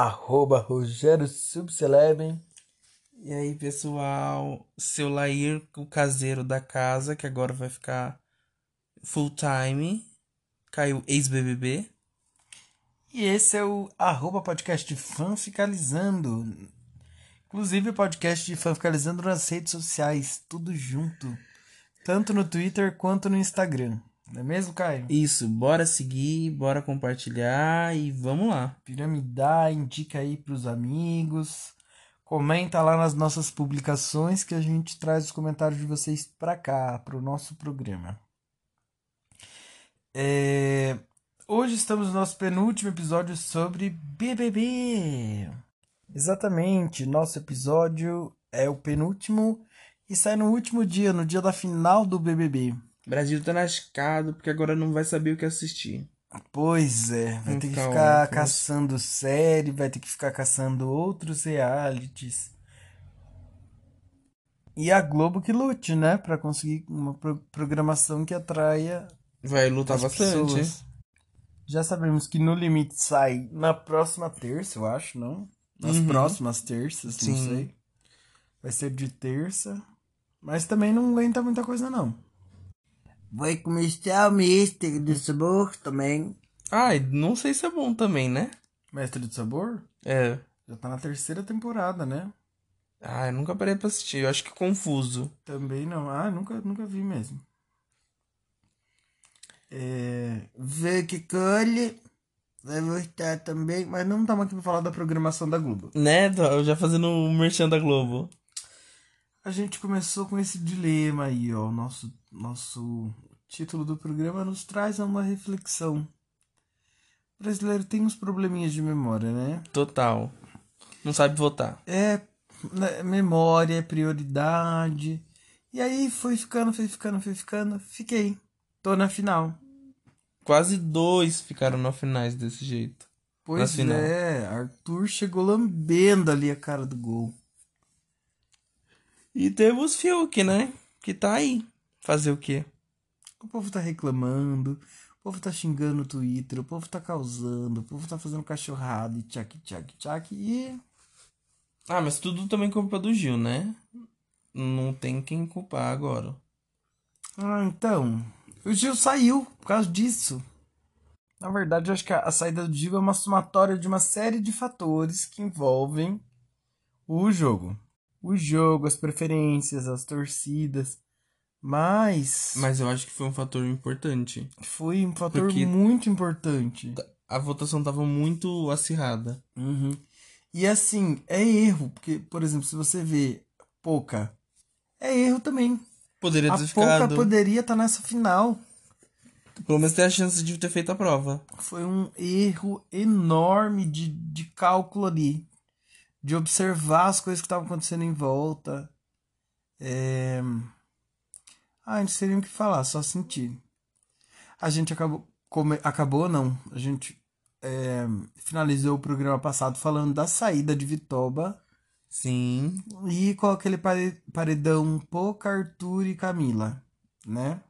arroba Rogério Subceleb. E aí, pessoal, seu Lair, o caseiro da casa, que agora vai ficar full time, caiu ex-BBB. E esse é o arroba podcast Fanficalizando. Inclusive o podcast de Fanficalizando nas redes sociais, tudo junto. Tanto no Twitter quanto no Instagram. Não é mesmo, Caio? Isso, bora seguir, bora compartilhar e vamos lá. Piramidar, indica aí pros amigos. Comenta lá nas nossas publicações que a gente traz os comentários de vocês pra cá, pro nosso programa. É... Hoje estamos no nosso penúltimo episódio sobre BBB. Exatamente, nosso episódio é o penúltimo e sai no último dia, no dia da final do BBB. O Brasil tá lascado porque agora não vai saber o que assistir. Pois é, vai ter que Então, ficar mas- caçando série, vai ter que ficar caçando outros realities. E a Globo que lute, né, Pra conseguir uma pro- programação que atraia Vai lutar as bastante. pessoas. Já sabemos que No Limite sai na próxima terça, eu acho, não? Nas Uhum. próximas terças, não Sim. sei. Vai ser de terça. Mas também não aguenta muita coisa, não. Vai começar o Mestre do Sabor também. Ai, não sei se é bom também, né? Mestre do Sabor? É. Já tá na terceira temporada, né? Ah, eu nunca parei pra assistir. Eu acho que confuso. Também não. Ah, nunca, nunca vi mesmo. É, vê que colhe. Vai voltar também. Mas não estamos aqui pra falar da programação da Globo. Né? Eu já fazendo o merchan da Globo. A gente começou com esse dilema aí, ó. O nosso, nosso título do programa nos traz uma reflexão. O brasileiro tem uns probleminhas de memória, né? Total. Não sabe votar. É né, memória, é prioridade. E aí foi ficando, foi ficando, foi ficando. Fiquei. Tô na final. Quase dois ficaram na finais desse jeito. Pois é, Arthur chegou lambendo ali a cara do gol. E temos Fiuk, né? Que tá aí. Fazer o quê? O povo tá reclamando, o povo tá xingando no Twitter, o povo tá causando, o povo tá fazendo cachorrada e tchac, tchac, tchac. E Ah, mas tudo também culpa do Gil, né? Não tem quem culpar agora. Ah, então. O Gil saiu por causa disso. Na verdade, eu acho que a saída do Gil é uma somatória de uma série de fatores que envolvem o jogo. O jogo, as preferências, as torcidas. Mas, Mas eu acho que foi um fator importante. foi um fator Porque- muito importante. A votação tava muito acirrada. Uhum. E assim, é erro. Porque, por exemplo, se você vê Pouca, é erro também. Poderia A ter Pouca ficado. poderia estar nessa final. Pelo menos ter a chance de ter feito a prova. Foi um erro enorme de, de cálculo ali. De observar as coisas que estavam acontecendo em volta. É... Ah, não o que falar, só sentir. A gente acabou. Come... Acabou, não. A gente é, finalizou o programa passado falando da saída de Vitoba. Sim. E com aquele pare- paredão Poca, Arthur e Camila, né?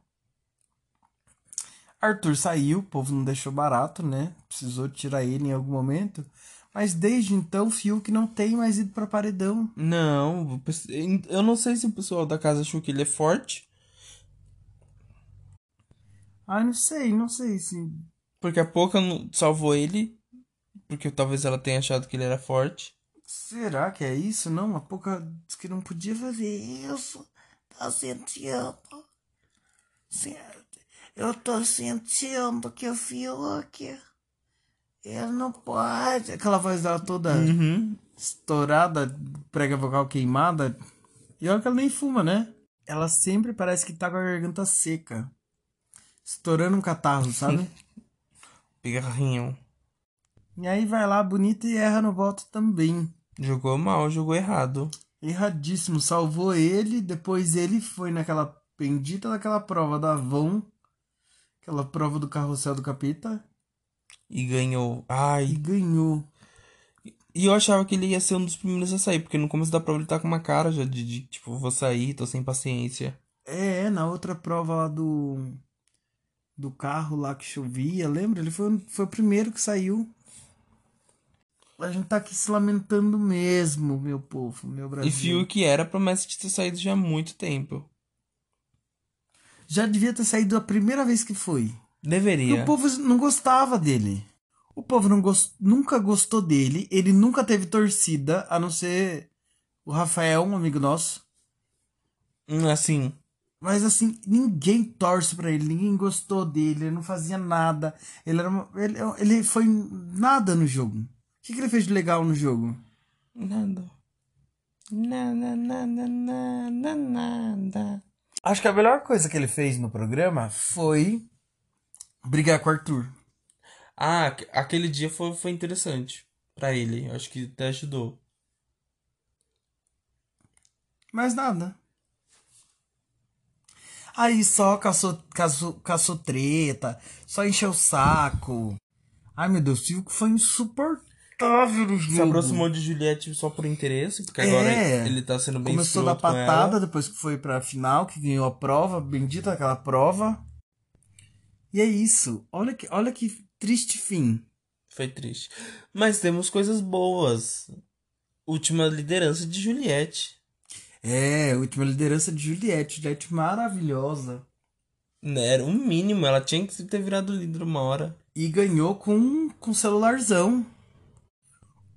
Arthur saiu, o povo não deixou barato, né? Precisou tirar ele em algum momento. Mas desde então, Fiuk não tem mais ido pra paredão. Não, eu não sei se o pessoal da casa achou que ele é forte. Ah, não sei, não sei se. Porque a Poca não- salvou ele. Porque talvez ela tenha achado que ele era forte. Será que é isso? Não, a Poca disse que não podia fazer isso. Tá sentindo. Eu tô sentindo que o Fiuk. Ele não pode. Aquela voz dela toda. Uhum. estourada, prega vocal queimada. E olha que ela nem fuma, né? Ela sempre parece que tá com a garganta seca. Estourando um catarro, sabe? Pigarrinho. e aí vai lá, bonita, e erra no voto também. Jogou mal, jogou errado. Erradíssimo. Salvou ele, depois ele foi naquela bendita daquela prova da Avon. Aquela prova do carrossel do capeta. E ganhou. E Ai. ganhou. E eu achava que ele ia ser um dos primeiros a sair. Porque no começo da prova ele tá com uma cara já de, de, tipo, vou sair, tô sem paciência. É, na outra prova lá do. do carro lá que chovia, lembra? Ele foi, foi o primeiro que saiu. A gente tá aqui se lamentando mesmo, meu povo, meu Brasil. E Fiuk era promessa de ter saído já há muito tempo. Já devia ter saído a primeira vez que foi. Deveria. o povo não gostava dele. O povo não gos- nunca gostou dele. Ele nunca teve torcida, a não ser o Rafael, um amigo nosso. Hum, Assim, Mas assim, ninguém torce pra ele, ninguém gostou dele, ele não fazia nada. Ele era uma- ele, ele foi nada no jogo. O que, que ele fez de legal no jogo? nada. Nada, nada, nada, nada. Acho que a melhor coisa que ele fez no programa foi brigar com o Arthur. Ah, aque- aquele dia foi, foi interessante pra ele. Acho que até ajudou. Mais nada. Aí só caçou, caçou, caçou treta, só encheu o saco. Ai meu Deus, o Silvio foi insuportável no jogo. Se aproximou de Juliette só por interesse, porque É. agora ele tá sendo bem Começou da patada depois que foi pra final, que ganhou a prova, bendita aquela prova. E é isso. Olha que, olha que triste fim. Foi triste. Mas temos coisas boas. Última liderança de Juliette. É, última liderança de Juliette. Juliette maravilhosa. Né, Era o mínimo, ela tinha que ter virado líder uma hora. E ganhou com, com celularzão.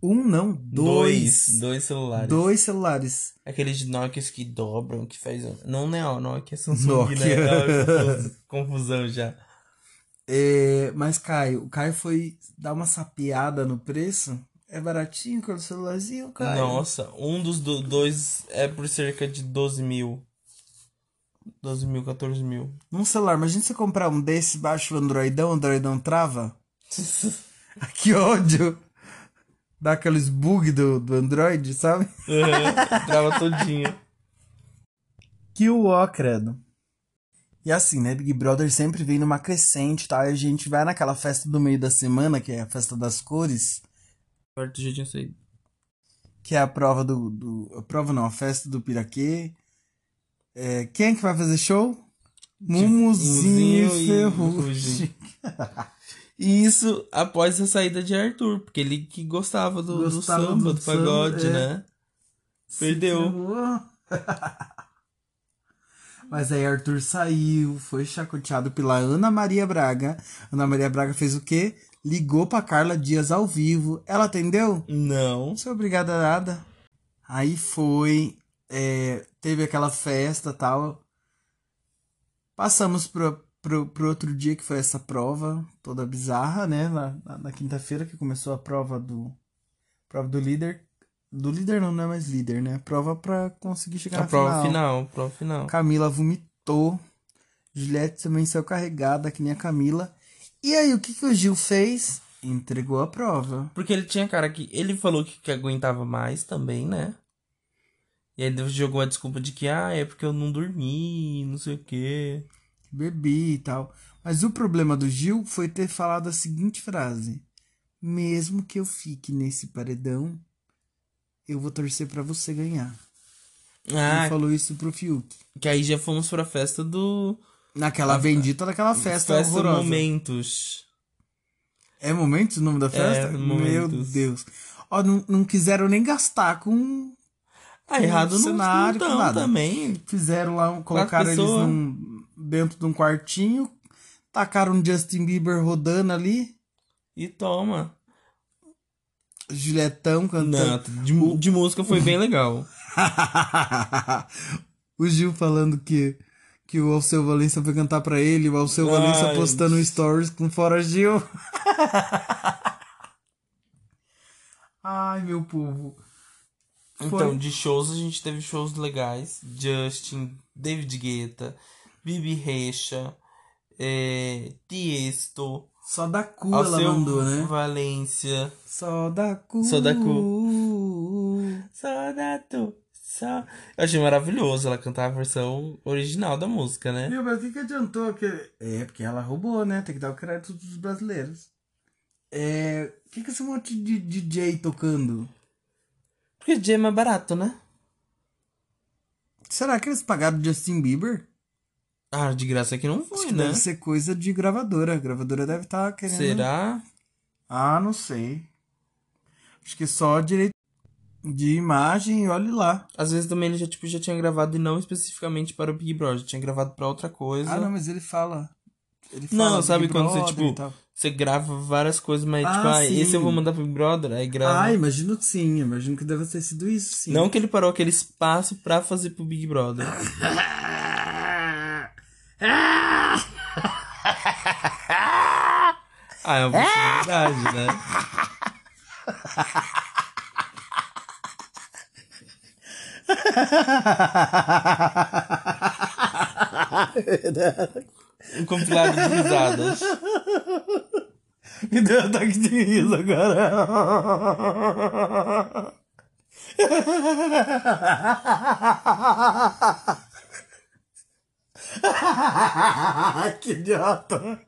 Um, não, dois. Dois, dois celulares. Dois celulares. Aqueles de Nokia que dobram, que faz. Não, é ó, Nokia, é Samsung, Nokia. né? Ah, confuso- Confusão já. É, mas Caio, o Caio foi dar uma sapeada no preço. É baratinho com o celularzinho, Caio. Nossa, um dos do- dois é por cerca de 12 mil. 12 mil, 14 mil. Num celular, imagina você comprar um desse baixo o Androidão, o Androidão trava. Que ódio! Dá aqueles bug do, do Android, sabe? Trava todinho. Que o ó, credo. E assim, né? Big Brother sempre vem numa crescente, tá? E a gente vai naquela festa do meio da semana, que é a festa das cores, Perto já tinha saído. que é a prova do. do a prova não, a festa do Piraquê. É, quem é que vai fazer show? Mumuzinho e Ferrugem. E isso após a saída de Arthur, porque ele que gostava do, do Gostava samba, do do, pagode, samba, é. né? Perdeu. Mas aí Arthur saiu, foi chacoteado pela Ana Maria Braga. Ana Maria Braga fez o quê? Ligou pra Carla Dias ao vivo. Ela atendeu? Não. Não sou obrigada a nada. Aí foi, é, teve aquela festa tal. Passamos pro, pro, pro outro dia que foi essa prova, toda bizarra, né? Na, na, na quinta-feira que começou a prova do prova do líder. Do líder não, não é mais líder, né? Prova pra conseguir chegar A na prova final. final, prova final. Camila vomitou. Juliette também saiu carregada, que nem a Camila. E aí, o que, que o Gil fez? Entregou a prova. Porque ele tinha cara que. Ele falou que, que aguentava mais também, né? E aí ele jogou a desculpa de que, ah, é porque eu não dormi, não sei o quê. bebi e tal. Mas o problema do Gil foi ter falado a seguinte frase: Mesmo que eu fique nesse paredão, eu vou torcer pra você ganhar. Ah, Ele falou isso pro Fiuk. que aí já fomos pra festa do. Naquela bendita daquela festa, Festa horrorosa. Momentos. É Momentos o nome da festa? Meu Momentos. Deus. Ó, não, não quiseram nem gastar com. Ah, Com errado no cenário, com não nada. também. Fizeram lá, colocaram eles num, dentro de um quartinho, tacaram um Justin Bieber rodando ali, E toma. Julietão cantando. Não, de, de música foi bem legal. o Gil falando que, que o Alceu Valença foi cantar pra ele, o Alceu Valença Ai. postando um stories com Fora Gil. Ai, meu povo. Então, de shows a gente teve shows legais. Justin, David Guetta, Bibi Recha, é, Tiesto, Só da cu ela Alceu mandou, né? Valência. Só da cu. Só da Só da tu, só... Eu achei maravilhoso ela cantar a versão original da música, né? Meu, mas o que, que adiantou? Que... É, porque ela roubou, né? Tem que dar o crédito dos brasileiros. É. O que, que esse monte de DJ tocando? Porque DJ é mais barato, né? Será que eles pagaram Justin Bieber? Ah, de graça que não foi, que né? deve ser coisa de gravadora. A gravadora deve estar querendo. Será? Ah, não sei. Acho que só direito de imagem e olhe lá. Às vezes também ele já, tipo, já tinha gravado e não especificamente para o Big Brother, tinha gravado pra outra coisa. Ah, não, mas ele fala. Ele Não, fala sabe Big quando você, Brother tipo, e tal. Você grava várias coisas, mas Ah, tipo, ah, sim. esse eu vou mandar pro Big Brother, aí grava. Ah, imagino que sim. Imagino que deve ter sido isso, sim. Não que ele parou aquele espaço pra fazer pro Big Brother. Ah, é uma possibilidade, né? Um compilado de risadas. Me deu um ataque de riso agora. Que idiota.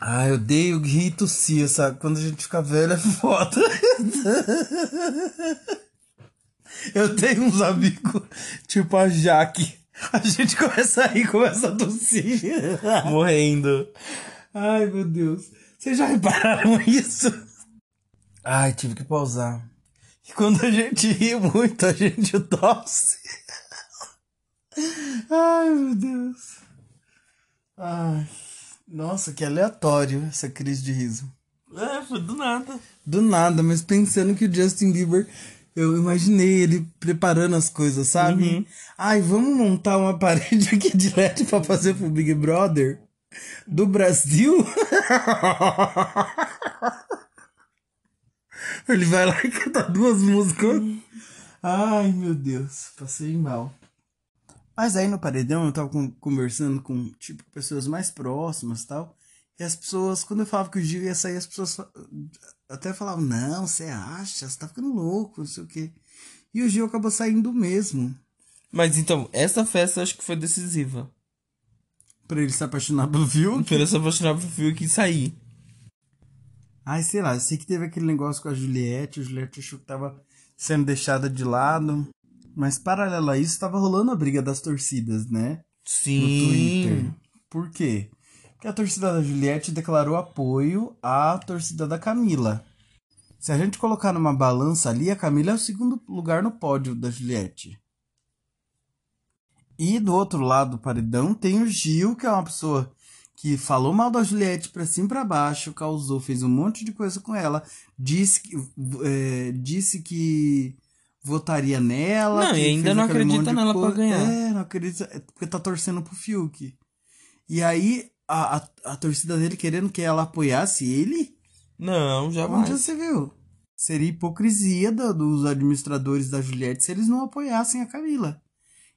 Ah, eu odeio rir e tossir, sabe? Quando a gente fica velho é foda. Eu tenho uns amigos, tipo a Jaque. A gente começa a rir começa a tossir. Morrendo. Ai, meu Deus. Vocês já repararam isso? Ai, tive que pausar. E quando a gente ri muito, a gente tosse. Ai, meu Deus. Ai. Nossa, que aleatório essa crise de riso. É, foi do nada. Do nada, mas pensando que o Justin Bieber, eu imaginei ele preparando as coisas, sabe? Ai, vamos montar uma parede aqui de LED pra fazer pro Big Brother do Brasil? ele vai lá e canta duas músicas. Ai, meu Deus, passei mal. Mas aí no paredão eu tava con- conversando com, tipo, pessoas mais próximas e tal. E as pessoas, quando eu falava que o Gil ia sair, as pessoas até falavam, não, você acha? Você tá ficando louco, não sei o quê. E o Gil acabou saindo mesmo. Mas então, essa festa eu acho que foi decisiva. Pra ele se apaixonar pelo Fiuk. Pra ele se apaixonar pro Fiuk e sair. Ai, sei lá, eu sei que teve aquele negócio com a Juliette. A Juliette achou que tava sendo deixada de lado. Mas paralelo a isso, tava rolando a briga das torcidas, né? no Twitter. Sim. Por quê? Porque a torcida da Juliette declarou apoio à torcida da Camila. Se a gente colocar numa balança ali, a Camila é o segundo lugar no pódio da Juliette. E do outro lado do paredão tem o Gil, que é uma pessoa que falou mal da Juliette pra cima e pra baixo, causou, fez um monte de coisa com ela, disse que, é, disse que votaria nela. Não, e ainda não acredita nela pra ganhar. É, não acredita, é porque tá torcendo pro Fiuk. E aí, a, a, a torcida dele querendo que ela apoiasse ele? Não, jamais. Onde você viu? Seria hipocrisia da- dos administradores da Juliette se eles não apoiassem a Camila.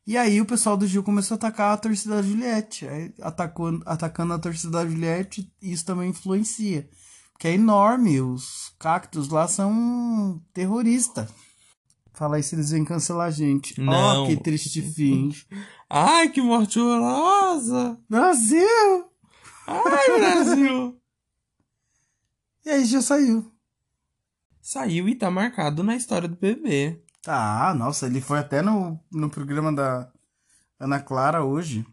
E aí o pessoal do Gil começou a atacar a torcida da Juliette. Aí, atacou, atacando a torcida da Juliette, isso também influencia. Porque é enorme, os cactos lá são terroristas. Fala aí se eles vêm cancelar a gente. Não. que triste fim. Ai, que morte horrorosa! Brasil! Ai, Brasil! E aí já saiu. Saiu e tá marcado na história do bebê. Tá, nossa, ele foi até no, no programa da Ana Clara hoje.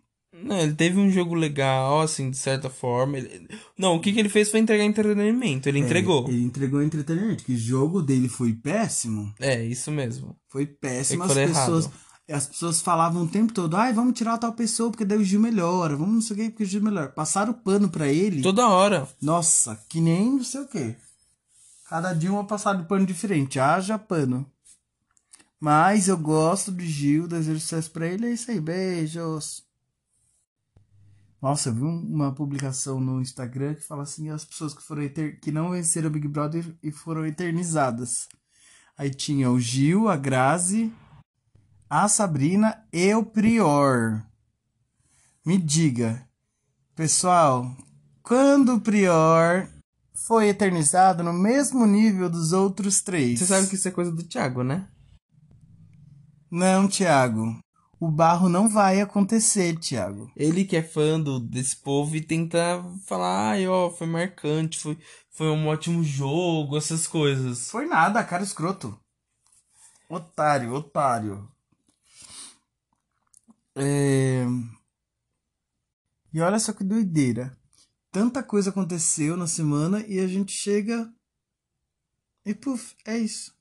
Não, ele teve um jogo legal, assim, de certa forma. Ele- Não, o que, que ele fez foi entregar entretenimento. Ele entregou. É, ele entregou entretenimento. Que o jogo dele foi péssimo. É, isso mesmo. Foi péssimo. As pessoas, errado. as pessoas falavam o tempo todo: ai, vamos tirar tal pessoa porque daí o Gil melhora. Vamos não sei o que porque o Gil melhora. Passaram o pano pra ele. Toda hora. Nossa, que nem não sei o que. Cada dia uma passada de pano diferente. Haja pano. Mas eu gosto do Gil, desejo sucesso pra ele. É isso aí. Beijos. Nossa, eu vi um- uma publicação no Instagram que fala assim: as pessoas que foram eter- que não venceram o Big Brother e foram eternizadas. Aí tinha o Gil, a Grazi, a Sabrina e o Prior. Me diga, pessoal, quando o Prior foi eternizado no mesmo nível dos outros três? Você sabe que isso é coisa do Thiago, né? Não, Thiago. O barro não vai acontecer, Thiago. Ele que é fã do, desse povo e tenta falar, ai, ó, foi marcante, foi, foi um ótimo jogo, essas coisas. Foi nada, cara escroto. Otário, otário. É... E olha só que doideira. Tanta coisa aconteceu na semana e a gente chega. E puf, é isso.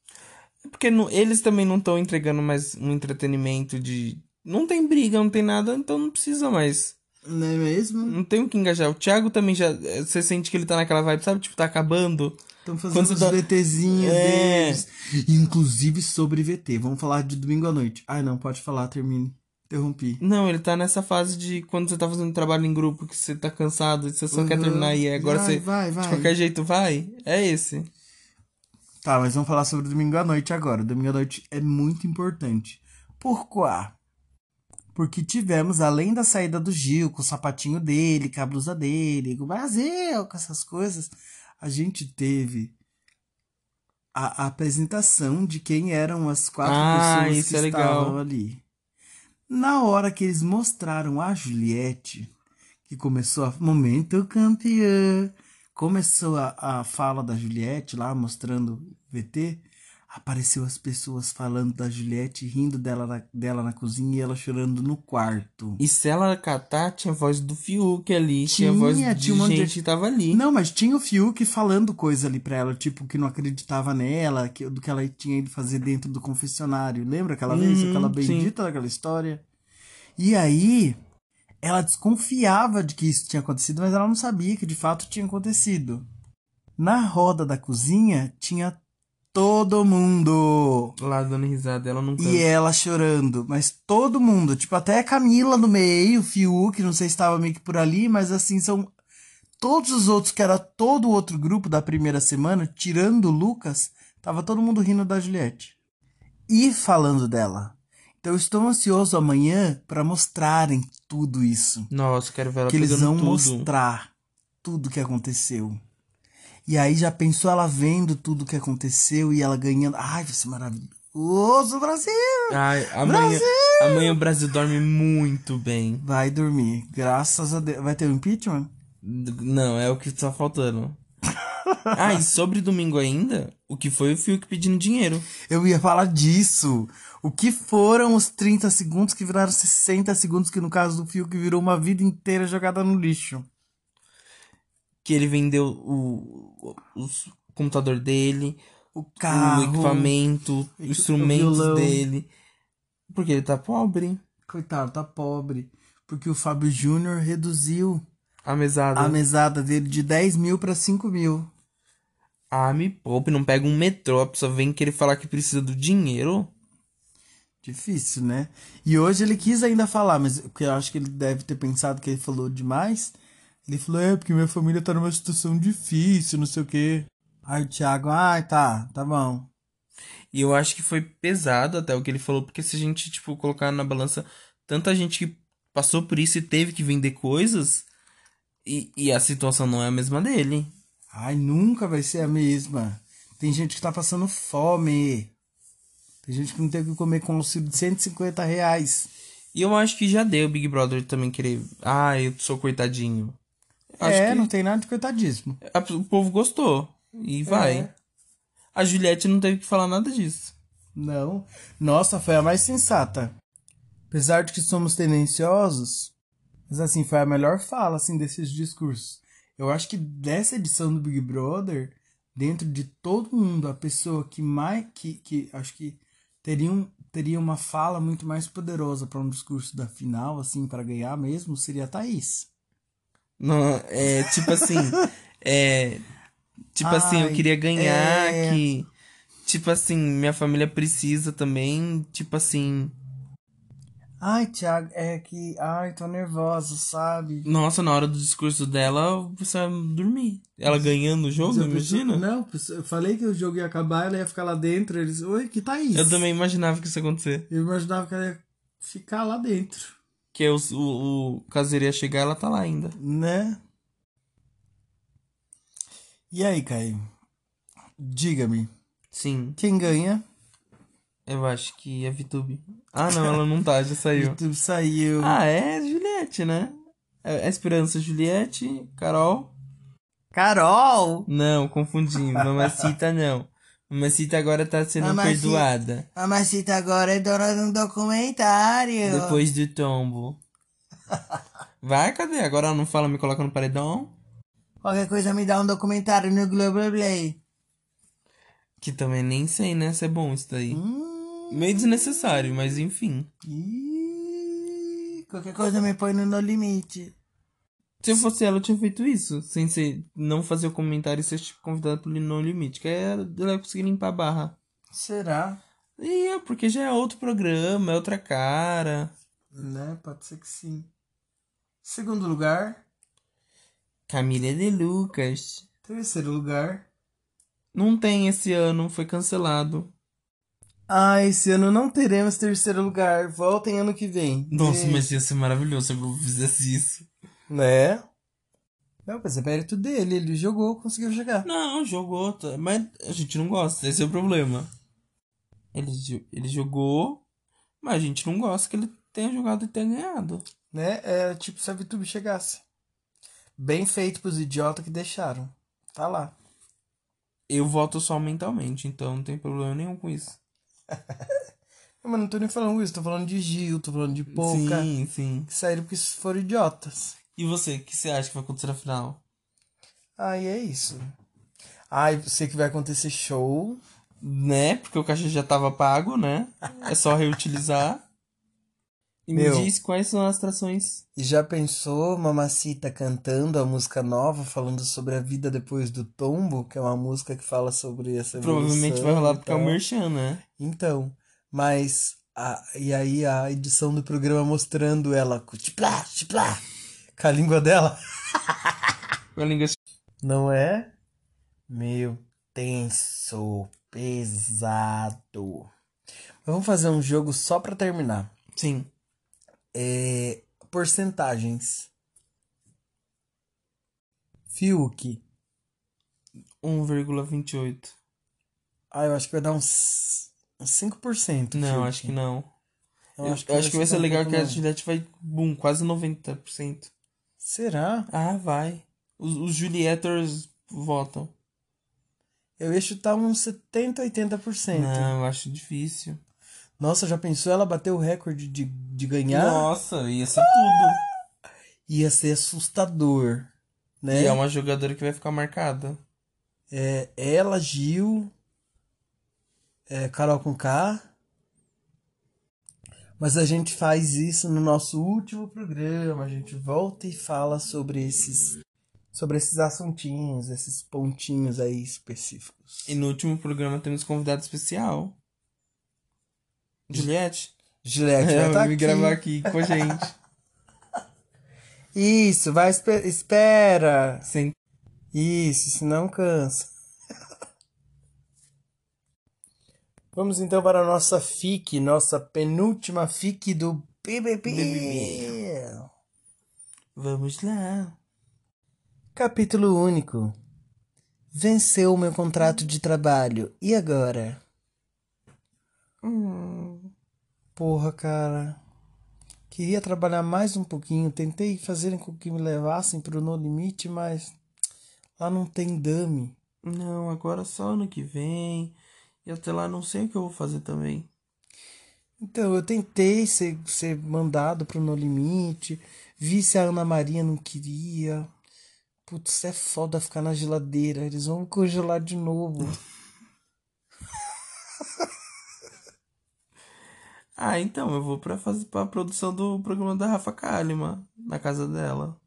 É porque não- eles também não estão entregando mais um entretenimento de. Não tem briga, não tem nada, então não precisa mais. Não é mesmo? Não tem o que engajar. O Thiago também já. Você sente que ele tá naquela vibe, sabe? Tipo, tá acabando. Estão fazendo os tá- VTzinhos É. deles. Inclusive sobre VT. Vamos falar de domingo à noite. Ai, não, pode falar, termine. Interrompi. Não, ele tá nessa fase de quando você tá fazendo trabalho em grupo, que você tá cansado, você só quer Uhum. terminar e agora vai, você. Vai, vai. De qualquer jeito vai. É esse. Tá, mas vamos falar sobre domingo à noite agora. Domingo à noite é muito importante. Por quê? Porque tivemos, além da saída do Gil, com o sapatinho dele, com a blusa dele, com o Brasil, com essas coisas, a gente teve a, a apresentação de quem eram as quatro Ah, pessoas que é legal. estavam ali. Na hora que eles mostraram a Juliette, que começou a. Momento campeã. Começou a, a fala da Juliette lá, mostrando o VT. Apareceu as pessoas falando da Juliette, rindo dela na, dela na cozinha e ela chorando no quarto. E se ela catar, tinha voz do Fiuk ali, tinha, Tinha, voz de tinha de- gente que tava ali. Não, mas tinha o Fiuk falando coisa ali pra ela, tipo, que não acreditava nela, que, do que ela tinha ido fazer dentro do confessionário. Lembra aquela vez? Uhum, Aquela sim. bendita daquela história? E aí, ela desconfiava de que isso tinha acontecido, mas ela não sabia que de fato tinha acontecido. Na roda da cozinha tinha todo mundo. Lá dando risada, ela não E ela chorando, mas todo mundo, tipo, até a Camila no meio, o Fiuk, não sei se estava meio que por ali, mas assim, são todos os outros, que era todo o outro grupo da primeira semana, tirando o Lucas, tava todo mundo rindo da Juliette. E falando dela. Então eu estou ansioso amanhã para mostrarem tudo isso. Nossa, quero ver ela que eles vão tudo. mostrar tudo que aconteceu. E aí já pensou ela vendo tudo que aconteceu e ela ganhando. Ai, vai ser maravilhoso, Brasil! Ai, amanhã, amanhã o Brasil dorme muito bem. Vai dormir, graças a Deus. Vai ter o impeachment? D- Não, é o que tá faltando. ah, e sobre domingo ainda, o que foi o Fiuk pedindo dinheiro. Eu ia falar disso. O que foram os 30 segundos que viraram 60 segundos, que no caso do Fiuk virou uma vida inteira jogada no lixo. Que ele vendeu o, o, o computador dele, O carro. o equipamento, os instrumentos violão. dele. Porque ele tá pobre. Coitado, tá pobre. Porque o Fábio Júnior reduziu A mesada. a mesada dele de 10 mil pra 5 mil. Ah, me poupe, não pega um metrô, a pessoa vem querer falar que precisa do dinheiro. Difícil, né? E hoje ele quis ainda falar, mas eu acho que ele deve ter pensado que ele falou demais. Ele falou, é, porque minha família tá numa situação difícil, não sei o quê. Aí o Thiago, ai, tá, tá bom. E eu acho que foi pesado até o que ele falou, porque se a gente, tipo, colocar na balança tanta gente que passou por isso e teve que vender coisas, e, e a situação não é a mesma dele. Ai, nunca vai ser a mesma. Tem gente que tá passando fome. Tem gente que não teve que comer com auxílio de 150 reais. E eu acho que já deu o Big Brother também querer. Ah, eu sou coitadinho. Acho é, que não tem nada de coitadismo. a- o povo gostou. E vai. É. A Juliette não teve que falar nada disso. Não. Nossa, foi a mais sensata. Apesar de que somos tendenciosos, mas assim, foi a melhor fala assim desses discursos. Eu acho que dessa edição do Big Brother, dentro de todo mundo, a pessoa que mais que, que acho que teria, um, teria uma fala muito mais poderosa para um discurso da final, assim, para ganhar mesmo, seria a Thaís. Não, é tipo assim. é. Tipo assim, eu Ai, queria ganhar é. que. Tipo assim, minha família precisa também. Tipo assim. Ai, Thiago, é que. Ai, tô nervosa, sabe? Nossa, na hora do discurso dela, você vai dormir. Ela ganhando o jogo, imagina? Não, eu falei que o jogo ia acabar, ela ia ficar lá dentro. Eles, oi, que Thaís? Eu também imaginava que isso ia acontecer. Eu imaginava que ela ia ficar lá dentro, Que é o, o, o caseiro ia chegar ela tá lá ainda. né? E aí, Caio? Diga-me, Sim, quem ganha? eu acho que é VTube. Ah, não, ela não tá, já saiu. YouTube saiu. Ah, é Juliette, né? É é Esperança Juliette, Carol. Carol! Não, confundi. Mamacita não. A Mamacita agora tá sendo perdoada. A Macita agora é dona de um documentário. Depois do tombo. Vai, cadê? Agora ela não fala, me coloca no paredão. Qualquer coisa me dá um documentário no Globoplay. Que também nem sei, né? Se é bom isso daí. Hum. Meio desnecessário, mas enfim. Ih, qualquer coisa me põe no No Limite. Se eu fosse ela, eu tinha feito isso. Sem ser, não fazer o comentário e ser tipo, convidada pelo No Limite. Que aí ela ia conseguir limpar a barra. Será? E é, porque já é outro programa, é outra cara. Né? Pode ser que sim. Segundo lugar. Camila de Lucas. Terceiro lugar. Não tem esse ano, foi cancelado. Ah, esse ano não teremos terceiro lugar. Voltem ano que vem. Nossa, Beijo. mas ia ser maravilhoso se Globo fizesse isso. Né? Não, mas é mérito dele. Ele jogou, conseguiu chegar. Não, jogou, tá, mas a gente não gosta, esse é o problema. Ele, ele jogou, mas a gente não gosta que ele tenha jogado e tenha ganhado. Né? É tipo se a VTube chegasse. Bem feito pros idiotas que deixaram. Tá lá. Eu voto só mentalmente, então não tem problema nenhum com isso. Não, Mas não tô nem falando isso, tô falando de Gil, tô falando de Pouca. Sim, sim. Que saíram porque foram idiotas. E você, o que você acha que vai acontecer na final? Aí é isso. Ai, sei que vai acontecer show. Né? Porque o caixa já tava pago, né? É só reutilizar. E Meu. me diz quais são as atrações. Já pensou Mamacita cantando a música nova, falando sobre a vida depois do tombo, que é uma música que fala sobre essa Provavelmente vai rolar porque é o. Merchan, né? Então, mas a, e aí a edição do programa mostrando ela tiplá, tiplá, com a língua dela. Com a língua Não é? Meu, tenso, pesado. Vamos fazer um jogo só pra terminar. Sim. É, porcentagens. Fiuk. 1,28. Ah, eu acho que vai dar uns, uns 5%. Não, Fiuk. acho que não. Eu Eu acho que, vai ser legal que a. Juliette vai, boom, quase 90%. Será? Ah, vai. Os, os Julieters votam. Eu ia chutar uns 70, 80%. Não, eu acho difícil. Nossa, já pensou ela bater o recorde de, de ganhar? Nossa, ia ser tudo. Ia ser assustador, né? E é uma jogadora que vai ficar marcada. É, ela, Gil, é, Carol com K. Mas a gente faz isso no nosso último programa. A gente volta e fala sobre esses, sobre esses assuntinhos, esses pontinhos aí específicos. E no último programa temos convidado especial. Juliette. Juliette vai Ela estar vai vir aqui. gravar aqui com a gente. Isso, vai, espe- espera. Sem... Isso, senão cansa. Vamos então para a nossa FIC, nossa penúltima FIC do BBB. BBB. Vamos lá. Capítulo único. Venceu o meu contrato de trabalho. E agora? Hum. Porra, cara. Queria trabalhar mais um pouquinho. Tentei fazer com que me levassem pro No Limite, mas lá não tem dame. Não, agora só ano que vem. E até lá não sei o que eu vou fazer também. Então, eu tentei ser, ser mandado pro No Limite. Vi se a Ana Maria não queria. Putz, é foda ficar na geladeira. Eles vão congelar de novo. Ah, então, eu vou pra fazer pra produção do programa da Rafa Kalimann, na casa dela.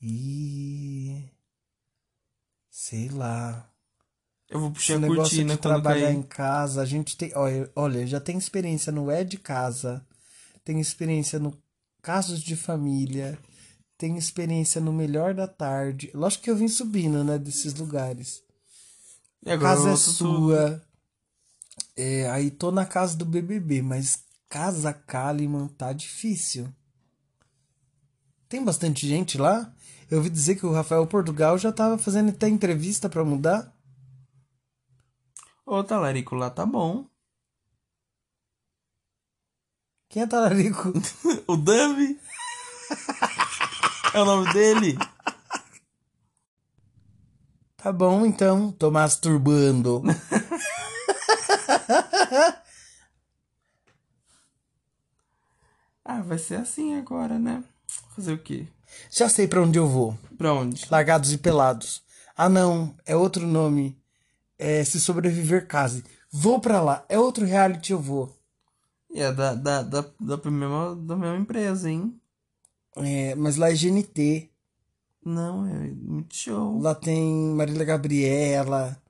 E. Sei lá. Eu vou Esse puxar a negócio cortina de quando trabalhar cair. em casa, a gente tem. Olha, olha, já tem experiência no É de Casa, tem experiência no Casos de Família, tem experiência no Melhor da Tarde. Lógico que eu vim subindo, né, desses lugares. E agora casa é sua. É, aí tô na casa do BBB, mas casa Kalimann tá difícil. Tem bastante gente lá? Eu ouvi dizer que o Rafael Portugal já tava fazendo até entrevista pra mudar. Ô, Talarico, lá tá bom. Quem é Talarico? O Dami? é o nome dele? Tá bom, então. Tô masturbando. Ah, vai ser assim agora, né? Fazer o quê? Já sei pra onde eu vou. Pra onde? Largados e Pelados. Ah, não. É outro nome. É Se Sobreviver Case. Vou pra lá. É outro reality, eu vou. E é da, da, da, da, mesma, da mesma empresa, hein? É, mas lá é GNT. Não, é muito show. Lá tem Marília Gabriela,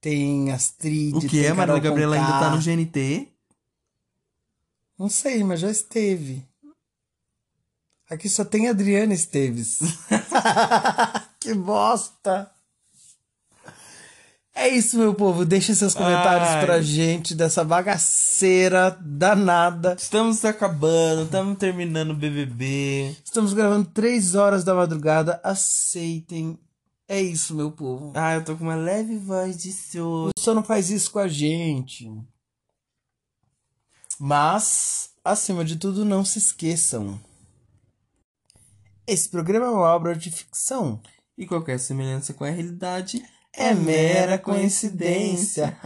tem Astrid. O que tem é? Marília Carol Gabriela ainda tá no GNT? Não sei, mas já esteve. Aqui só tem Adriana Esteves. que bosta! É isso, meu povo. Deixa seus comentários Ai. pra gente dessa bagaceira danada. Estamos acabando, estamos terminando o BBB. Estamos gravando 3 horas da madrugada. Aceitem. É isso, meu povo. Ah, eu tô com uma leve voz de sono. Só não faz isso com a gente. Mas, acima de tudo, não se esqueçam. Esse programa é uma obra de ficção. E qualquer semelhança com a realidade É mera coincidência.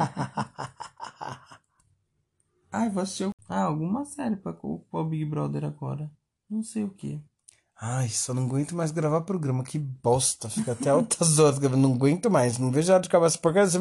Ai, vou assistir. Ah, alguma série pra pra o Big Brother agora. Não sei o que. Ai, só não aguento mais gravar programa. Que bosta. Fica até altas horas gravando. Não aguento mais. Não vejo a hora de acabar essa porcaria.